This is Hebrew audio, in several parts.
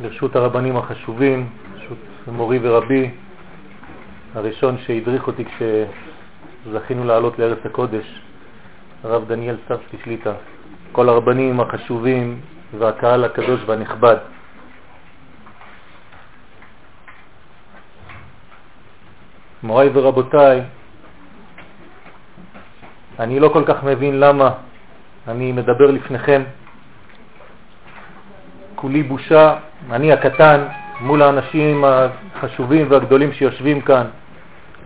לרשות הרבנים החשובים, לרשות מורי ורבי, הראשון שהדריך אותי כשזכינו לעלות לארץ הקודש, הרב דניאל סטרסקי שליטה, כל הרבנים החשובים והקהל הקדוש והנכבד. מוריי ורבותיי, אני לא כל כך מבין למה אני מדבר לפניכם. כולי בושה, אני הקטן, מול האנשים החשובים והגדולים שיושבים כאן,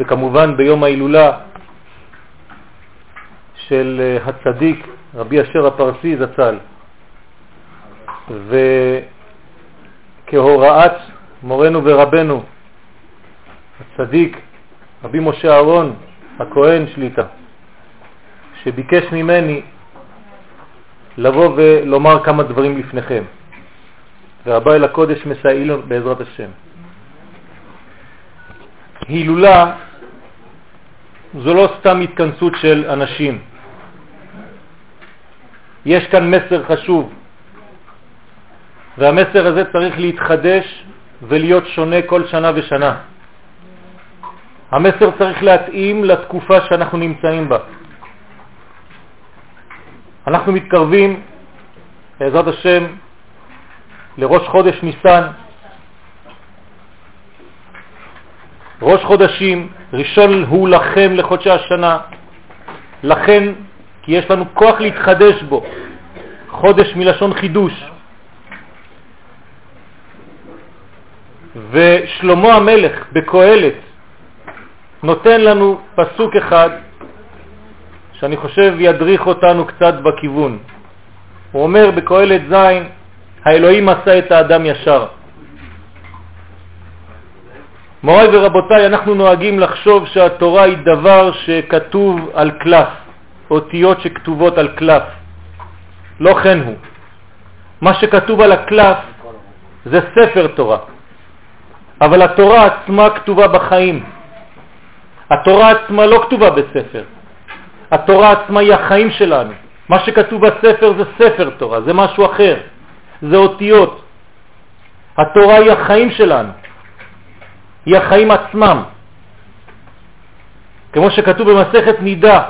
וכמובן ביום ההילולה של אה, הצדיק רבי אשר הפרסי זצ"ל, וכהוראת מורנו ורבנו, הצדיק רבי משה אהרון, הכהן שליטה, שביקש ממני לבוא ולומר כמה דברים לפניכם. והבא אל הקודש מסייעילו בעזרת השם. הילולה זו לא סתם התכנסות של אנשים. יש כאן מסר חשוב, והמסר הזה צריך להתחדש ולהיות שונה כל שנה ושנה. המסר צריך להתאים לתקופה שאנחנו נמצאים בה. אנחנו מתקרבים, בעזרת השם, לראש חודש ניסן, ראש חודשים, ראשון הוא לכם לחודשי השנה, לכן כי יש לנו כוח להתחדש בו, חודש מלשון חידוש. ושלמה המלך בקהלת נותן לנו פסוק אחד שאני חושב ידריך אותנו קצת בכיוון. הוא אומר בקהלת זין, האלוהים עשה את האדם ישר. מוריי ורבותיי, אנחנו נוהגים לחשוב שהתורה היא דבר שכתוב על קלף, אותיות שכתובות על קלף. לא כן הוא. מה שכתוב על הקלף זה ספר תורה, אבל התורה עצמה כתובה בחיים. התורה עצמה לא כתובה בספר. התורה עצמה היא החיים שלנו. מה שכתוב בספר זה ספר תורה, זה משהו אחר. זה אותיות. התורה היא החיים שלנו, היא החיים עצמם. כמו שכתוב במסכת נידה,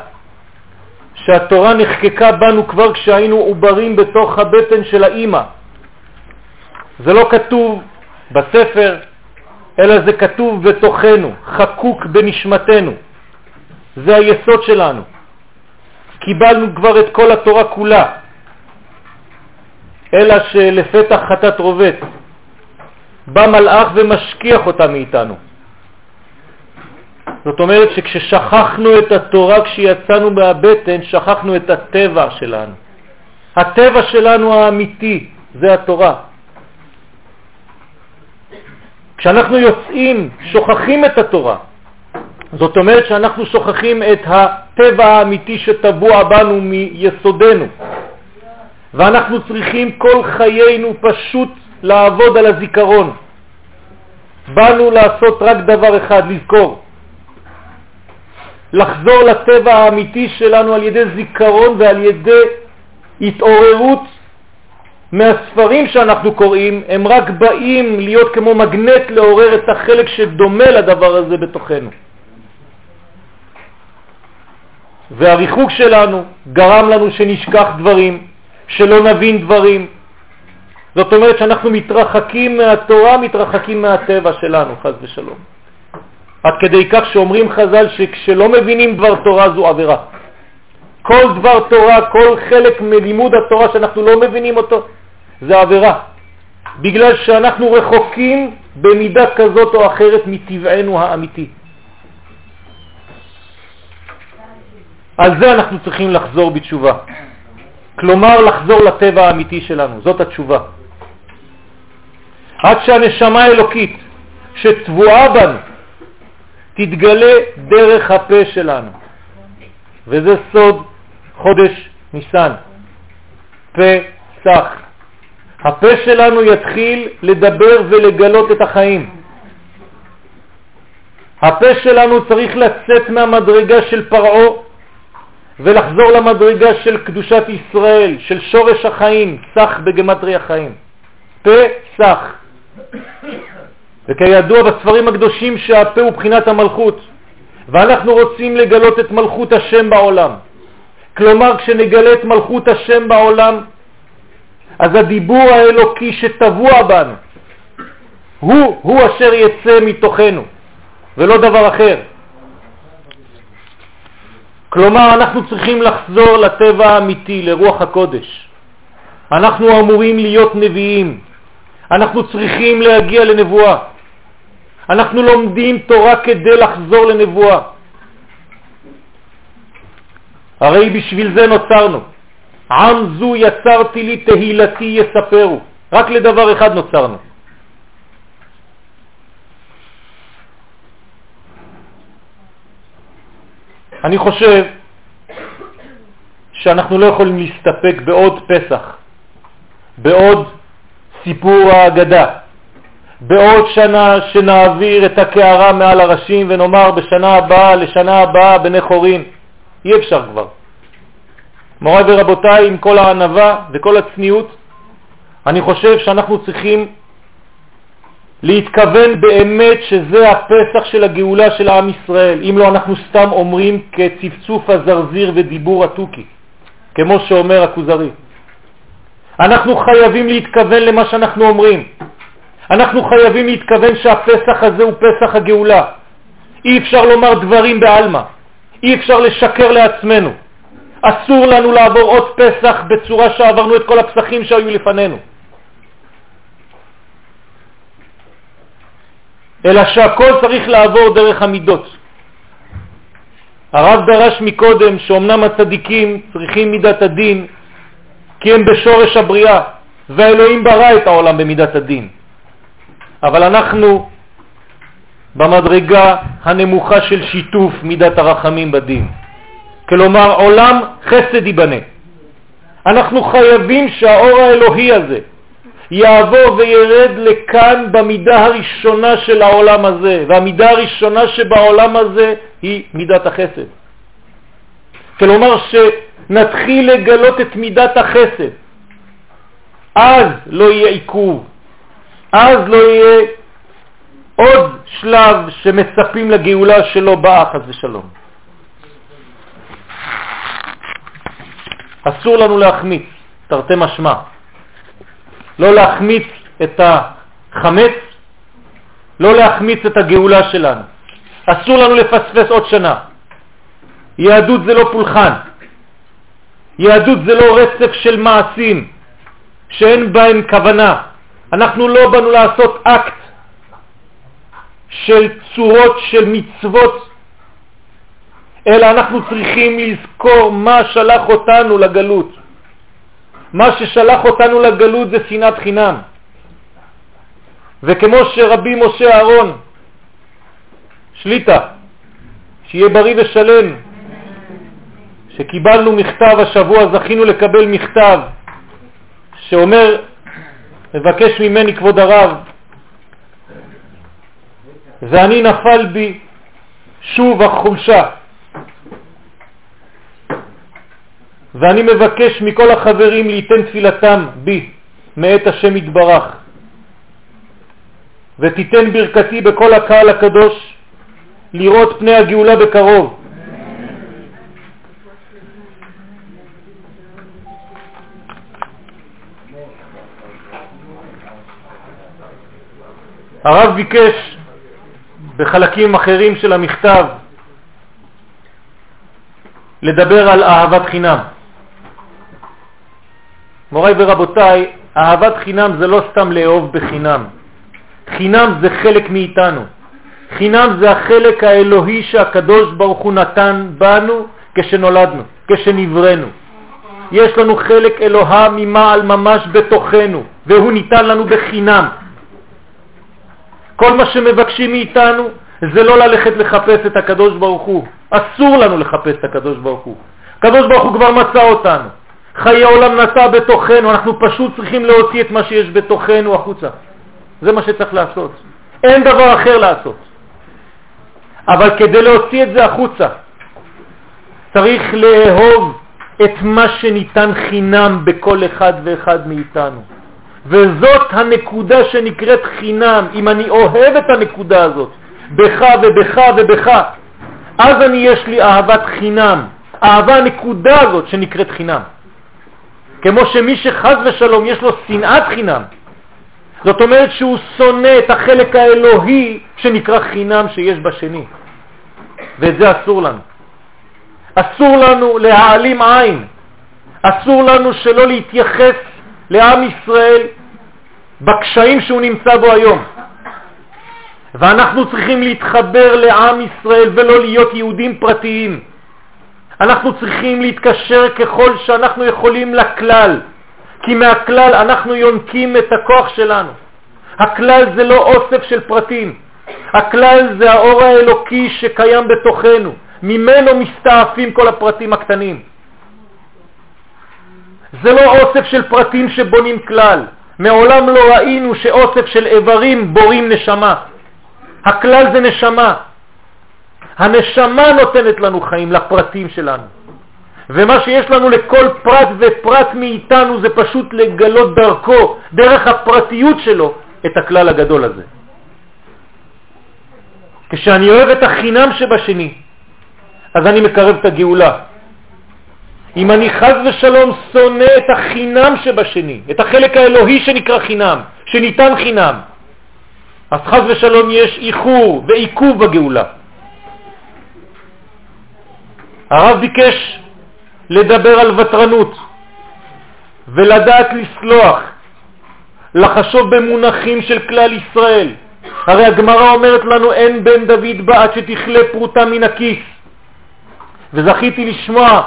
שהתורה נחקקה בנו כבר כשהיינו עוברים בתוך הבטן של האימא. זה לא כתוב בספר, אלא זה כתוב בתוכנו, חקוק בנשמתנו. זה היסוד שלנו. קיבלנו כבר את כל התורה כולה. אלא שלפתח חטאת רובת בא מלאך ומשכיח אותה מאיתנו. זאת אומרת שכששכחנו את התורה, כשיצאנו מהבטן, שכחנו את הטבע שלנו. הטבע שלנו האמיתי זה התורה. כשאנחנו יוצאים, שוכחים את התורה. זאת אומרת שאנחנו שוכחים את הטבע האמיתי שטבוע בנו מיסודנו. ואנחנו צריכים כל חיינו פשוט לעבוד על הזיכרון. באנו לעשות רק דבר אחד, לזכור. לחזור לטבע האמיתי שלנו על ידי זיכרון ועל ידי התעוררות מהספרים שאנחנו קוראים, הם רק באים להיות כמו מגנט לעורר את החלק שדומה לדבר הזה בתוכנו. והריחוק שלנו גרם לנו שנשכח דברים, שלא נבין דברים. זאת אומרת שאנחנו מתרחקים מהתורה, מתרחקים מהטבע שלנו, חז ושלום. עד כדי כך שאומרים חז"ל שכשלא מבינים דבר תורה זו עבירה. כל דבר תורה, כל חלק מלימוד התורה שאנחנו לא מבינים אותו, זה עבירה. בגלל שאנחנו רחוקים במידה כזאת או אחרת מטבענו האמיתי. על זה אנחנו צריכים לחזור בתשובה. כלומר לחזור לטבע האמיתי שלנו, זאת התשובה. עד שהנשמה האלוקית שטבועה בנו תתגלה דרך הפה שלנו. וזה סוד חודש ניסן, פסח. הפה שלנו יתחיל לדבר ולגלות את החיים. הפה שלנו צריך לצאת מהמדרגה של פרעו ולחזור למדרגה של קדושת ישראל, של שורש החיים, סך בגמטרי החיים. פסח, וכידוע בספרים הקדושים שהפה הוא בחינת המלכות, ואנחנו רוצים לגלות את מלכות השם בעולם. כלומר, כשנגלה את מלכות השם בעולם, אז הדיבור האלוקי שטבוע בנו, הוא, הוא אשר יצא מתוכנו, ולא דבר אחר. כלומר, אנחנו צריכים לחזור לטבע האמיתי, לרוח הקודש. אנחנו אמורים להיות נביאים. אנחנו צריכים להגיע לנבואה. אנחנו לומדים תורה כדי לחזור לנבואה. הרי בשביל זה נוצרנו. עם זו יצרתי לי תהילתי יספרו. רק לדבר אחד נוצרנו. אני חושב שאנחנו לא יכולים להסתפק בעוד פסח, בעוד סיפור האגדה, בעוד שנה שנעביר את הקערה מעל הראשים ונאמר בשנה הבאה, לשנה הבאה, בני חורין. אי אפשר כבר. מוריי ורבותיי, עם כל הענבה וכל הצניעות, אני חושב שאנחנו צריכים להתכוון באמת שזה הפסח של הגאולה של עם ישראל, אם לא אנחנו סתם אומרים כצפצוף הזרזיר ודיבור התוכי, כמו שאומר הכוזרי. אנחנו חייבים להתכוון למה שאנחנו אומרים. אנחנו חייבים להתכוון שהפסח הזה הוא פסח הגאולה. אי אפשר לומר דברים בעלמא, אי אפשר לשקר לעצמנו. אסור לנו לעבור עוד פסח בצורה שעברנו את כל הפסחים שהיו לפנינו. אלא שהכל צריך לעבור דרך המידות. הרב דרש מקודם שאומנם הצדיקים צריכים מידת הדין כי הם בשורש הבריאה, והאלוהים ברא את העולם במידת הדין. אבל אנחנו במדרגה הנמוכה של שיתוף מידת הרחמים בדין. כלומר, עולם חסד ייבנה. אנחנו חייבים שהאור האלוהי הזה יעבור וירד לכאן במידה הראשונה של העולם הזה, והמידה הראשונה שבעולם הזה היא מידת החסד. כלומר שנתחיל לגלות את מידת החסד. אז לא יהיה עיכוב, אז לא יהיה עוד שלב שמצפים לגאולה שלא באה חס ושלום. אסור לנו להחמיץ, תרתי משמע. לא להחמיץ את החמץ, לא להחמיץ את הגאולה שלנו. אסור לנו לפספס עוד שנה. יהדות זה לא פולחן. יהדות זה לא רצף של מעשים שאין בהם כוונה. אנחנו לא באנו לעשות אקט של צורות של מצוות, אלא אנחנו צריכים לזכור מה שלח אותנו לגלות. מה ששלח אותנו לגלות זה שנאת חינם. וכמו שרבי משה אהרון, שליטה, שיהיה בריא ושלם, שקיבלנו מכתב השבוע, זכינו לקבל מכתב שאומר, מבקש ממני כבוד הרב, ואני נפל בי שוב החולשה. ואני מבקש מכל החברים ליתן תפילתם בי מאת השם יתברך, ותיתן ברכתי בכל הקהל הקדוש לראות פני הגאולה בקרוב. הרב ביקש בחלקים אחרים של המכתב לדבר על אהבת חינם. מוריי ורבותיי, אהבת חינם זה לא סתם לאהוב בחינם. חינם זה חלק מאיתנו. חינם זה החלק האלוהי שהקדוש ברוך הוא נתן בנו כשנולדנו, כשנברנו. יש לנו חלק אלוהה ממעל ממש בתוכנו, והוא ניתן לנו בחינם. כל מה שמבקשים מאיתנו זה לא ללכת לחפש את הקדוש ברוך הוא. אסור לנו לחפש את הקדוש ברוך הוא. הקדוש ברוך הוא כבר מצא אותנו. חיי עולם נטע בתוכנו, אנחנו פשוט צריכים להוציא את מה שיש בתוכנו החוצה. זה מה שצריך לעשות. אין דבר אחר לעשות. אבל כדי להוציא את זה החוצה, צריך לאהוב את מה שניתן חינם בכל אחד ואחד מאיתנו. וזאת הנקודה שנקראת חינם. אם אני אוהב את הנקודה הזאת, בך ובך ובך, אז אני יש לי אהבת חינם. אהבה הנקודה הזאת שנקראת חינם. כמו שמי שחז ושלום יש לו שנאת חינם, זאת אומרת שהוא שונא את החלק האלוהי שנקרא חינם שיש בשני. ואת זה אסור לנו. אסור לנו להעלים עין. אסור לנו שלא להתייחס לעם ישראל בקשיים שהוא נמצא בו היום. ואנחנו צריכים להתחבר לעם ישראל ולא להיות יהודים פרטיים. אנחנו צריכים להתקשר ככל שאנחנו יכולים לכלל, כי מהכלל אנחנו יונקים את הכוח שלנו. הכלל זה לא אוסף של פרטים, הכלל זה האור האלוקי שקיים בתוכנו, ממנו מסתעפים כל הפרטים הקטנים. זה לא אוסף של פרטים שבונים כלל. מעולם לא ראינו שאוסף של איברים בורים נשמה. הכלל זה נשמה. הנשמה נותנת לנו חיים לפרטים שלנו. ומה שיש לנו לכל פרט ופרט מאיתנו זה פשוט לגלות דרכו, דרך הפרטיות שלו, את הכלל הגדול הזה. כשאני אוהב את החינם שבשני, אז אני מקרב את הגאולה. אם אני חז ושלום שונא את החינם שבשני, את החלק האלוהי שנקרא חינם, שניתן חינם, אז חז ושלום יש איחור ועיכוב בגאולה. הרב ביקש לדבר על ותרנות ולדעת לסלוח, לחשוב במונחים של כלל ישראל. הרי הגמרא אומרת לנו אין בן דוד בא עד שתכלה פרוטה מן הכיס. וזכיתי לשמוע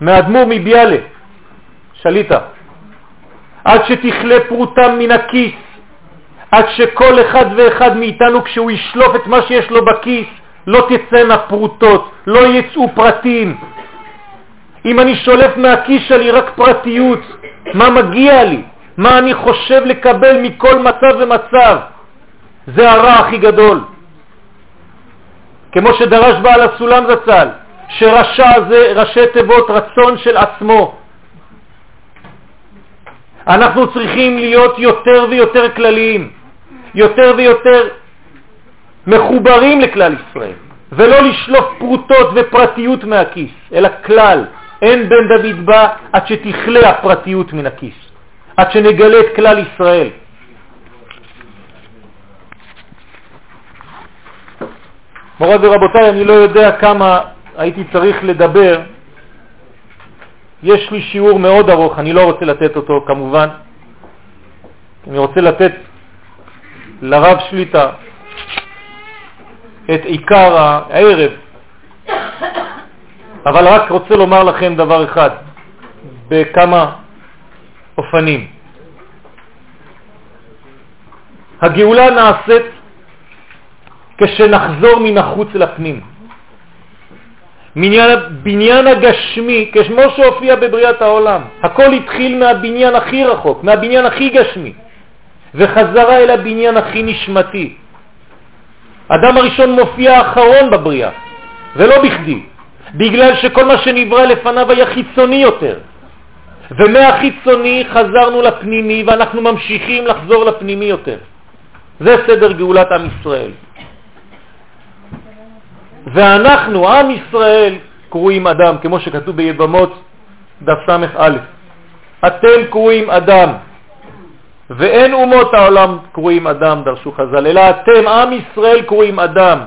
מאדמו"ר מביאלה, שליטה, עד שתכלה פרוטה מן הכיס, עד שכל אחד ואחד מאיתנו כשהוא ישלוף את מה שיש לו בכיס לא תצאנה פרוטות, לא יצאו פרטים. אם אני שולף מהכיס שלי רק פרטיות, מה מגיע לי? מה אני חושב לקבל מכל מצב ומצב? זה הרע הכי גדול. כמו שדרש בעל הסולם זצ"ל, שרשע זה ראשי תיבות רצון של עצמו. אנחנו צריכים להיות יותר ויותר כלליים, יותר ויותר מחוברים לכלל ישראל, ולא לשלוף פרוטות ופרטיות מהכיס, אלא כלל. אין בן דוד בא עד שתכלה הפרטיות מן הכיס, עד שנגלה את כלל ישראל. מורות ורבותיי, אני לא יודע כמה הייתי צריך לדבר. יש לי שיעור מאוד ארוך, אני לא רוצה לתת אותו כמובן. אני רוצה לתת לרב שליטה את עיקר הערב, אבל רק רוצה לומר לכם דבר אחד, בכמה אופנים. הגאולה נעשית כשנחזור מן החוץ לפנים. בניין, בניין הגשמי, כמו שהופיע בבריאת העולם, הכל התחיל מהבניין הכי רחוק, מהבניין הכי גשמי, וחזרה אל הבניין הכי נשמתי. אדם הראשון מופיע האחרון בבריאה, ולא בכדי, בגלל שכל מה שנברא לפניו היה חיצוני יותר. ומהחיצוני חזרנו לפנימי ואנחנו ממשיכים לחזור לפנימי יותר. זה סדר גאולת עם ישראל. ואנחנו, עם ישראל, קרואים אדם, כמו שכתוב ביבמות דף ס"א. אתם קרואים אדם, ואין אומות העולם קרואים אדם, דרשו חז"ל, אלא אתם, עם ישראל, קרואים אדם.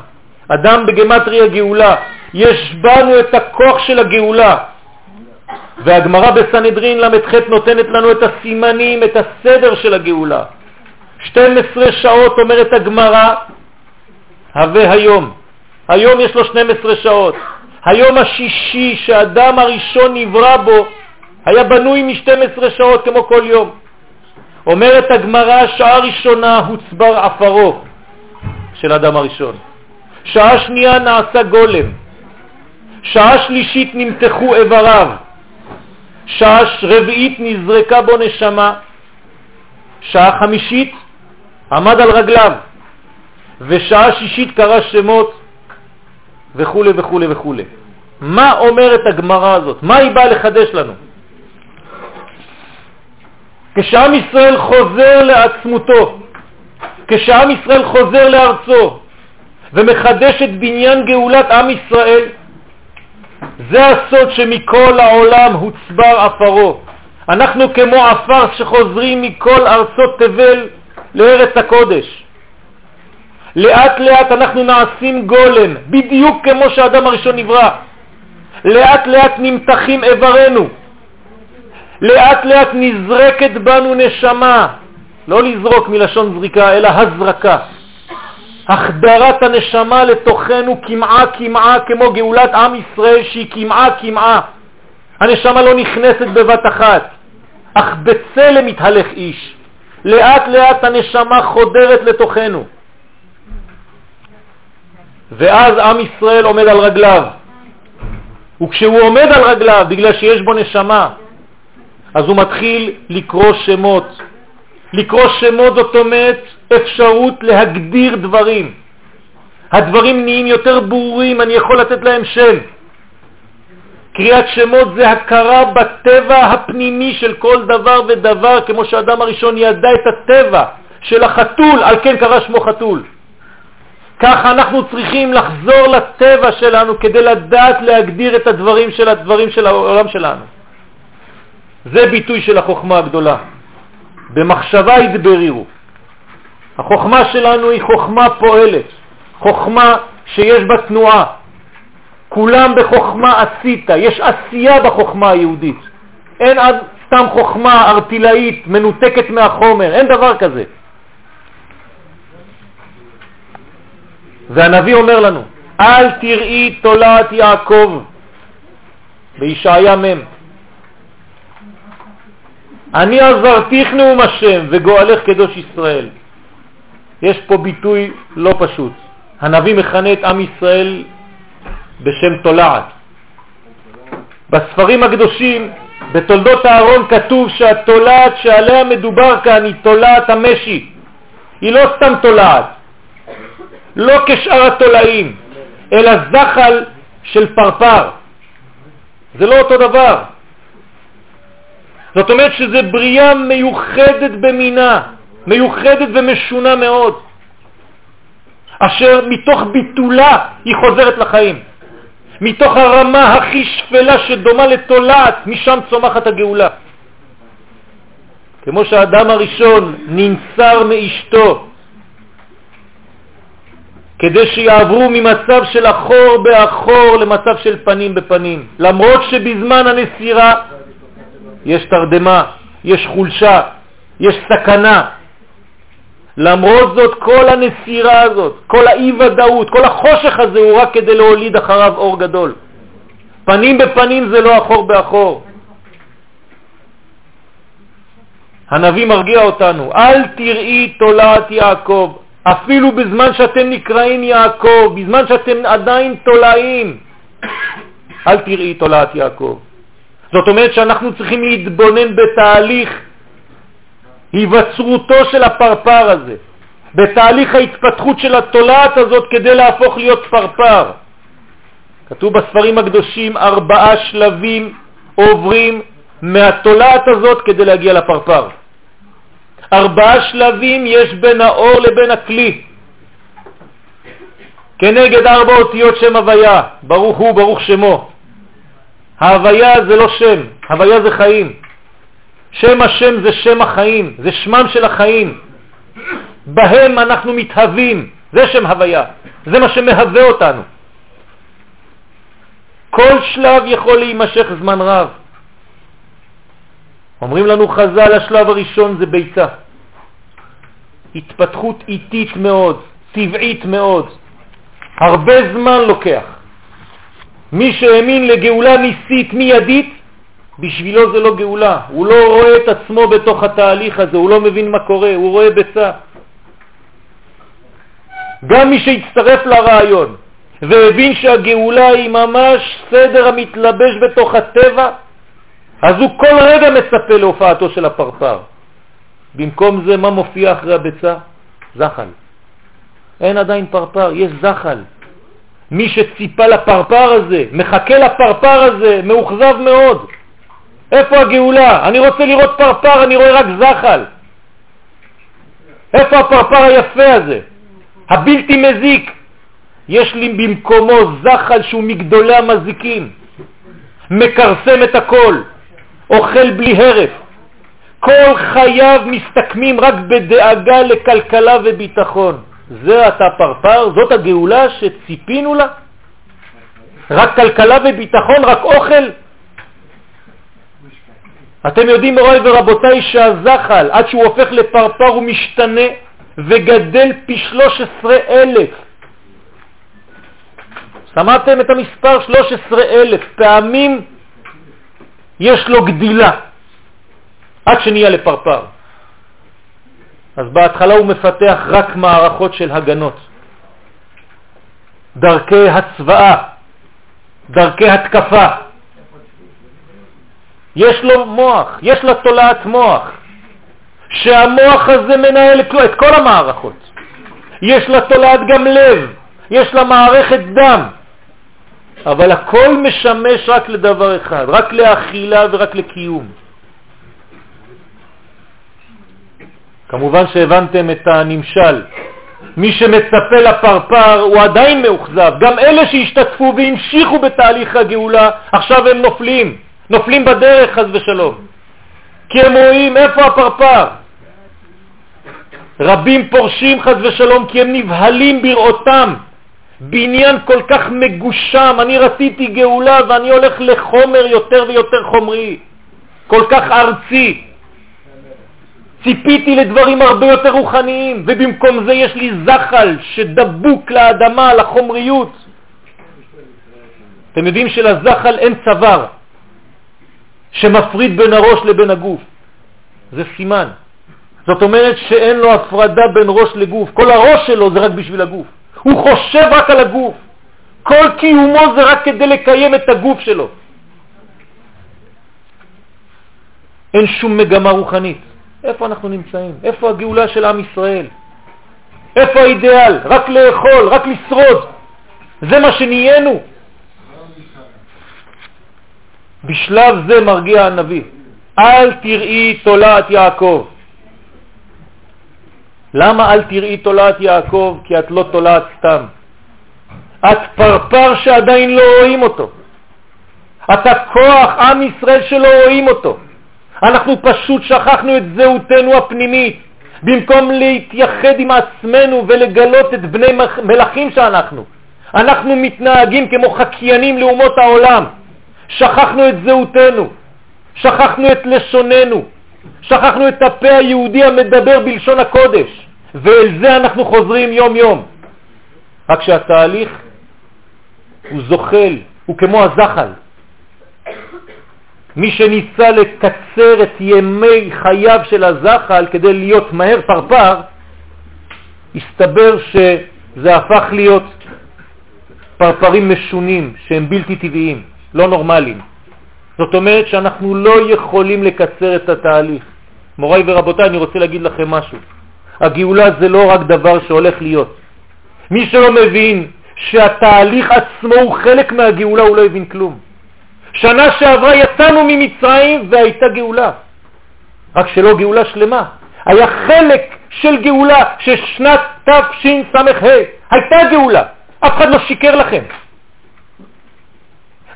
אדם בגמטריה גאולה. יש בנו את הכוח של הגאולה. והגמרא בסנהדרין ל"ח נותנת לנו את הסימנים, את הסדר של הגאולה. 12 שעות אומרת הגמרא, הווה היום. היום יש לו 12 שעות. היום השישי שאדם הראשון נברא בו היה בנוי מ-12 שעות כמו כל יום. אומרת הגמרא, שעה ראשונה הוצבר עפרו של אדם הראשון. שעה שנייה נעשה גולם. שעה שלישית נמתחו איבריו. שעה רביעית נזרקה בו נשמה. שעה חמישית עמד על רגליו. ושעה שישית קרא שמות וכו' וכו' וכו'. מה אומרת הגמרא הזאת? מה היא באה לחדש לנו? כשעם ישראל חוזר לעצמותו, כשעם ישראל חוזר לארצו ומחדש את בניין גאולת עם ישראל, זה הסוד שמכל העולם הוצבר עפרו. אנחנו כמו עפר שחוזרים מכל ארצות תבל לארץ הקודש. לאט לאט אנחנו נעשים גולם, בדיוק כמו שהאדם הראשון נברא. לאט לאט נמתחים איברנו. לאט לאט נזרקת בנו נשמה, לא לזרוק מלשון זריקה, אלא הזרקה. החדרת הנשמה לתוכנו כמעה כמעה כמו גאולת עם ישראל שהיא כמעה כמעה. הנשמה לא נכנסת בבת אחת, אך בצלם מתהלך איש. לאט לאט הנשמה חודרת לתוכנו. ואז עם ישראל עומד על רגליו. וכשהוא עומד על רגליו, בגלל שיש בו נשמה, אז הוא מתחיל לקרוא שמות. לקרוא שמות זאת אומרת אפשרות להגדיר דברים. הדברים נהיים יותר ברורים, אני יכול לתת להם שם. קריאת שמות זה הכרה בטבע הפנימי של כל דבר ודבר, כמו שהאדם הראשון ידע את הטבע של החתול, על כן קרא שמו חתול. ככה אנחנו צריכים לחזור לטבע שלנו כדי לדעת להגדיר את הדברים של הדברים של העולם שלנו. זה ביטוי של החוכמה הגדולה. במחשבה ידברירו. החוכמה שלנו היא חוכמה פועלת, חוכמה שיש בה תנועה. כולם בחוכמה עשית, יש עשייה בחוכמה היהודית. אין עד סתם חוכמה ארטילאית מנותקת מהחומר, אין דבר כזה. והנביא אומר לנו, אל תראי תולעת יעקב, בישעיה מ' אני עזרתיך נאום השם וגואלך קדוש ישראל. יש פה ביטוי לא פשוט. הנביא מכנה את עם ישראל בשם תולעת. בספרים הקדושים, בתולדות הארון, כתוב שהתולעת שעליה מדובר כאן היא תולעת המשי. היא לא סתם תולעת, לא כשאר התולעים, אלא זחל של פרפר. זה לא אותו דבר. זאת אומרת שזה בריאה מיוחדת במינה, מיוחדת ומשונה מאוד, אשר מתוך ביטולה היא חוזרת לחיים. מתוך הרמה הכי שפלה שדומה לתולעת, משם צומחת הגאולה. כמו שהאדם הראשון ננצר מאשתו כדי שיעברו ממצב של אחור באחור למצב של פנים בפנים, למרות שבזמן הנסירה יש תרדמה, יש חולשה, יש סכנה. למרות זאת, כל הנסירה הזאת, כל האי-ודאות, כל החושך הזה הוא רק כדי להוליד אחריו אור גדול. פנים בפנים זה לא אחור באחור. הנביא מרגיע אותנו, אל תראי תולעת יעקב, אפילו בזמן שאתם נקראים יעקב, בזמן שאתם עדיין תולעים, אל תראי תולעת יעקב. זאת אומרת שאנחנו צריכים להתבונן בתהליך היווצרותו של הפרפר הזה, בתהליך ההתפתחות של התולעת הזאת כדי להפוך להיות פרפר. כתוב בספרים הקדושים ארבעה שלבים עוברים מהתולעת הזאת כדי להגיע לפרפר. ארבעה שלבים יש בין האור לבין הכלי. כנגד ארבע אותיות שם הוויה, ברוך הוא, ברוך שמו. ההוויה זה לא שם, הוויה זה חיים. שם השם זה שם החיים, זה שמם של החיים. בהם אנחנו מתהווים, זה שם הוויה, זה מה שמהווה אותנו. כל שלב יכול להימשך זמן רב. אומרים לנו חז"ל, השלב הראשון זה ביצה. התפתחות איטית מאוד, טבעית מאוד. הרבה זמן לוקח. מי שהאמין לגאולה ניסית מיידית, בשבילו זה לא גאולה. הוא לא רואה את עצמו בתוך התהליך הזה, הוא לא מבין מה קורה, הוא רואה ביצה. גם מי שהצטרף לרעיון והבין שהגאולה היא ממש סדר המתלבש בתוך הטבע, אז הוא כל רגע מצפה להופעתו של הפרפר. במקום זה, מה מופיע אחרי הביצה? זחל. אין עדיין פרפר, יש זחל. מי שציפה לפרפר הזה, מחכה לפרפר הזה, מאוכזב מאוד. איפה הגאולה? אני רוצה לראות פרפר, אני רואה רק זחל. איפה הפרפר היפה הזה? הבלתי מזיק. יש לי במקומו זחל שהוא מגדולי המזיקים, מקרסם את הכל, אוכל בלי הרף. כל חייו מסתכמים רק בדאגה לכלכלה וביטחון. זה אתה פרפר? זאת הגאולה שציפינו לה? רק כלכלה וביטחון, רק אוכל? אתם יודעים, מוריי ורבותיי, שהזחל, עד שהוא הופך לפרפר, הוא משתנה וגדל פי 13 אלף. שמעתם את המספר 13 אלף פעמים יש לו גדילה עד שנהיה לפרפר. אז בהתחלה הוא מפתח רק מערכות של הגנות, דרכי הצבעה, דרכי התקפה. יש לו מוח, יש לה תולעת מוח, שהמוח הזה מנהל את כל המערכות. יש לה תולעת גם לב, יש לה מערכת דם, אבל הכל משמש רק לדבר אחד, רק לאכילה ורק לקיום. כמובן שהבנתם את הנמשל. מי שמצפה לפרפר הוא עדיין מאוכזב. גם אלה שהשתתפו והמשיכו בתהליך הגאולה, עכשיו הם נופלים, נופלים בדרך חז ושלום. כי הם רואים איפה הפרפר. רבים פורשים חז ושלום כי הם נבהלים בראותם. בניין כל כך מגושם, אני רציתי גאולה ואני הולך לחומר יותר ויותר חומרי, כל כך ארצי. ציפיתי לדברים הרבה יותר רוחניים, ובמקום זה יש לי זחל שדבוק לאדמה, לחומריות. אתם יודעים שלזחל אין צוואר שמפריד בין הראש לבין הגוף. זה סימן. זאת אומרת שאין לו הפרדה בין ראש לגוף. כל הראש שלו זה רק בשביל הגוף. הוא חושב רק על הגוף. כל קיומו זה רק כדי לקיים את הגוף שלו. אין שום מגמה רוחנית. איפה אנחנו נמצאים? איפה הגאולה של עם ישראל? איפה האידאל? רק לאכול, רק לשרוד. זה מה שנהיינו. בשלב זה מרגיע הנביא, אל תראי תולעת יעקב. למה אל תראי תולעת יעקב? כי את לא תולעת סתם. את פרפר שעדיין לא רואים אותו. אתה כוח עם ישראל שלא רואים אותו. אנחנו פשוט שכחנו את זהותנו הפנימית. במקום להתייחד עם עצמנו ולגלות את בני מלאכים שאנחנו. אנחנו מתנהגים כמו חקיינים לאומות העולם. שכחנו את זהותנו, שכחנו את לשוננו, שכחנו את הפה היהודי המדבר בלשון הקודש, ואל זה אנחנו חוזרים יום-יום. רק שהתהליך הוא זוחל, הוא כמו הזחל. מי שניסה לקצר את ימי חייו של הזחל כדי להיות מהר פרפר, הסתבר שזה הפך להיות פרפרים משונים שהם בלתי טבעיים, לא נורמליים. זאת אומרת שאנחנו לא יכולים לקצר את התהליך. מוריי ורבותיי, אני רוצה להגיד לכם משהו. הגאולה זה לא רק דבר שהולך להיות. מי שלא מבין שהתהליך עצמו הוא חלק מהגאולה, הוא לא הבין כלום. שנה שעברה יצאנו ממצרים והייתה גאולה, רק שלא גאולה שלמה. היה חלק של גאולה ששנת תשס"ה הייתה גאולה, אף אחד לא שיקר לכם.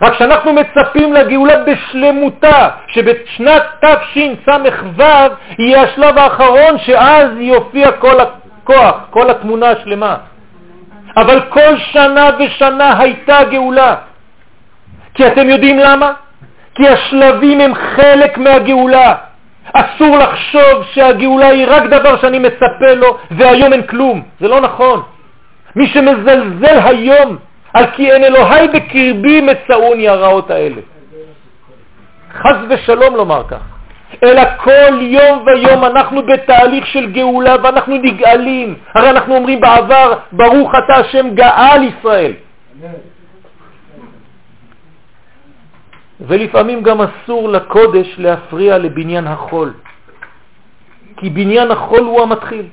רק שאנחנו מצפים לגאולה בשלמותה, שבשנת תשס"ו יהיה השלב האחרון שאז יופיע כל הכוח, כל התמונה השלמה. אבל כל שנה ושנה הייתה גאולה. כי אתם יודעים למה? כי השלבים הם חלק מהגאולה. אסור לחשוב שהגאולה היא רק דבר שאני מצפה לו והיום אין כלום. זה לא נכון. מי שמזלזל היום על כי אין אלוהי בקרבי מצאוני הרעות האלה. חז ושלום לומר כך. אלא כל יום ויום אנחנו בתהליך של גאולה ואנחנו נגאלים. הרי אנחנו אומרים בעבר, ברוך אתה השם גאל ישראל. ולפעמים גם אסור לקודש להפריע לבניין החול, כי בניין החול הוא המתחיל.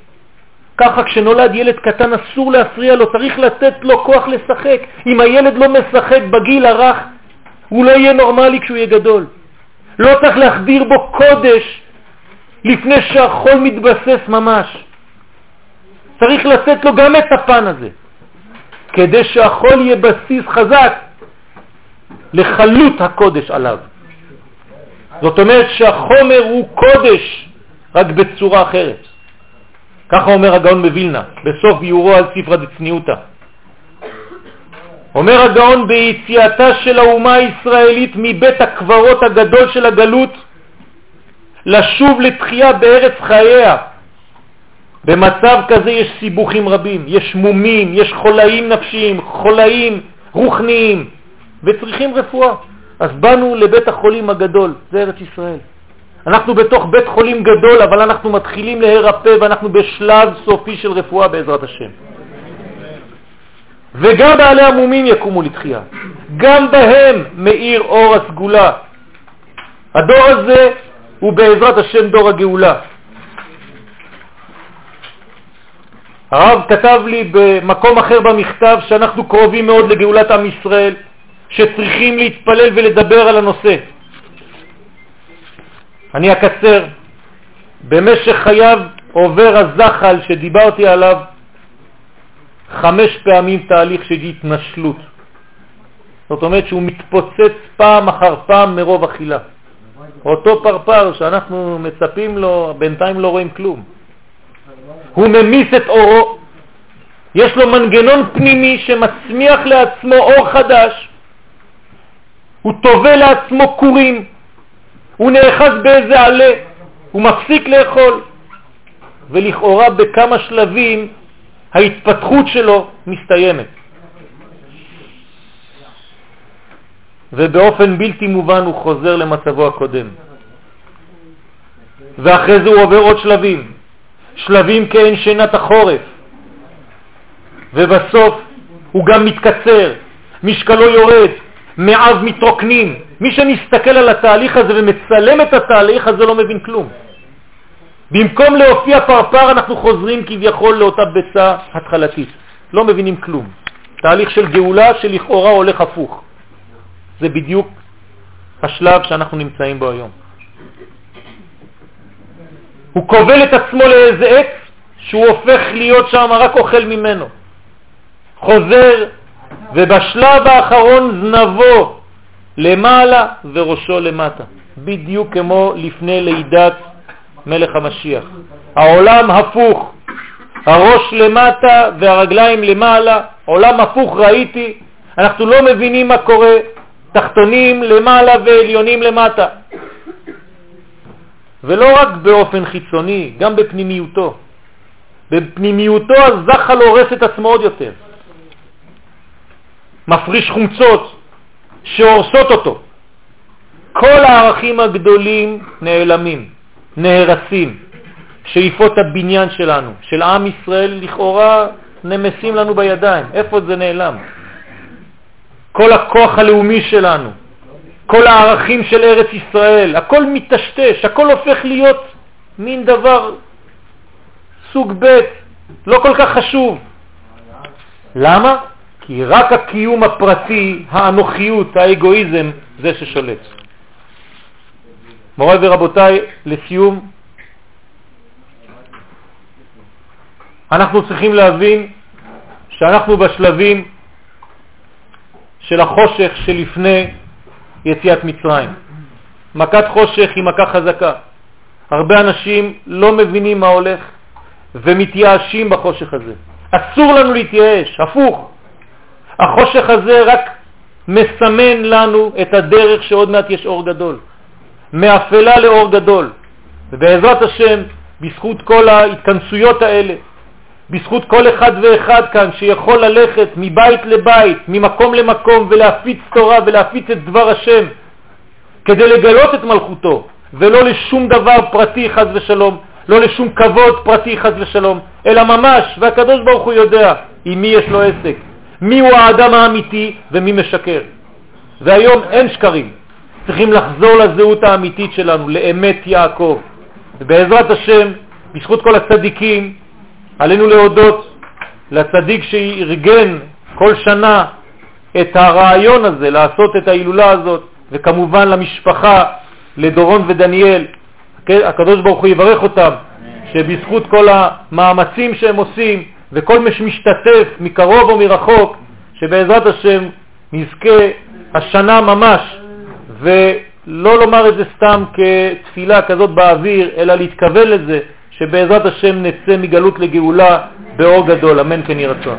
ככה כשנולד ילד קטן אסור להפריע לו, צריך לתת לו כוח לשחק. אם הילד לא משחק בגיל הרך, הוא לא יהיה נורמלי כשהוא יהיה גדול. לא צריך להחדיר בו קודש לפני שהחול מתבסס ממש. צריך לתת לו גם את הפן הזה, כדי שהחול יהיה בסיס חזק לחלות הקודש עליו. זאת אומרת שהחומר הוא קודש, רק בצורה אחרת. ככה אומר הגאון בווילנה, בסוף ביורו על ספרא דצניעותא. אומר הגאון ביציאתה של האומה הישראלית מבית הקברות הגדול של הגלות לשוב לתחייה בארץ חייה. במצב כזה יש סיבוכים רבים, יש מומים, יש חולאים נפשיים, חולאים רוחניים, וצריכים רפואה. אז באנו לבית החולים הגדול, זה ארץ ישראל. אנחנו בתוך בית חולים גדול, אבל אנחנו מתחילים להירפא ואנחנו בשלב סופי של רפואה בעזרת השם. וגם בעלי המומים יקומו לתחייה. גם בהם מאיר אור הסגולה. הדור הזה הוא בעזרת השם דור הגאולה. הרב כתב לי במקום אחר במכתב שאנחנו קרובים מאוד לגאולת עם ישראל, שצריכים להתפלל ולדבר על הנושא. אני אקצר. במשך חייו עובר הזחל שדיברתי עליו חמש פעמים תהליך של התנשלות. זאת אומרת שהוא מתפוצץ פעם אחר פעם מרוב אכילה. אותו פרפר שאנחנו מצפים לו, בינתיים לא רואים כלום. הוא ממיס את אורו, יש לו מנגנון פנימי שמצמיח לעצמו אור חדש, הוא תובע לעצמו קורים, הוא נאחז באיזה עלה, הוא מפסיק לאכול, ולכאורה בכמה שלבים ההתפתחות שלו מסתיימת. ובאופן בלתי מובן הוא חוזר למצבו הקודם. ואחרי זה הוא עובר עוד שלבים, שלבים כאין שנת החורף, ובסוף הוא גם מתקצר, משקלו יורד, מעב מתרוקנים. מי שמסתכל על התהליך הזה ומצלם את התהליך הזה לא מבין כלום. במקום להופיע פרפר אנחנו חוזרים כביכול לאותה ביצה התחלתית. לא מבינים כלום. תהליך של גאולה שלכאורה הולך הפוך. זה בדיוק השלב שאנחנו נמצאים בו היום. הוא כובל את עצמו לאיזה עץ שהוא הופך להיות שם רק אוכל ממנו. חוזר, ובשלב האחרון זנבו למעלה וראשו למטה. בדיוק כמו לפני לידת מלך המשיח. העולם הפוך, הראש למטה והרגליים למעלה, עולם הפוך ראיתי, אנחנו לא מבינים מה קורה, תחתונים למעלה ועליונים למטה. ולא רק באופן חיצוני, גם בפנימיותו. בפנימיותו הזחל הורס את עצמו עוד יותר. מפריש חומצות שהורסות אותו. כל הערכים הגדולים נעלמים. נהרסים. שאיפות הבניין שלנו, של עם ישראל, לכאורה נמסים לנו בידיים. איפה זה נעלם? כל הכוח הלאומי שלנו, כל הערכים של ארץ ישראל, הכל מטשטש, הכל הופך להיות מין דבר סוג ב', לא כל כך חשוב. למה? כי רק הקיום הפרטי, האנוכיות, האגואיזם, זה ששולט. מוריי ורבותיי, לסיום, אנחנו צריכים להבין שאנחנו בשלבים של החושך שלפני יציאת מצרים. מכת חושך היא מכה חזקה. הרבה אנשים לא מבינים מה הולך ומתייאשים בחושך הזה. אסור לנו להתייאש, הפוך. החושך הזה רק מסמן לנו את הדרך שעוד מעט יש אור גדול. מאפלה לאור גדול. ובעזרת השם, בזכות כל ההתכנסויות האלה, בזכות כל אחד ואחד כאן שיכול ללכת מבית לבית, ממקום למקום ולהפיץ תורה ולהפיץ את דבר השם כדי לגלות את מלכותו ולא לשום דבר פרטי חז ושלום, לא לשום כבוד פרטי חז ושלום, אלא ממש, והקדוש ברוך הוא יודע עם מי יש לו עסק, מי הוא האדם האמיתי ומי משקר. והיום אין שקרים, צריכים לחזור לזהות האמיתית שלנו, לאמת יעקב. ובעזרת השם, בזכות כל הצדיקים, עלינו להודות לצדיק שארגן כל שנה את הרעיון הזה, לעשות את ההילולה הזאת, וכמובן למשפחה, לדורון ודניאל. הקדוש ברוך הוא יברך אותם, שבזכות כל המאמצים שהם עושים וכל מי שמשתתף מקרוב או מרחוק, שבעזרת השם נזכה השנה ממש, ולא לומר את זה סתם כתפילה כזאת באוויר, אלא להתכוון לזה, שבעזרת השם נצא מגלות לגאולה באור גדול. אמן כן יהי רצון.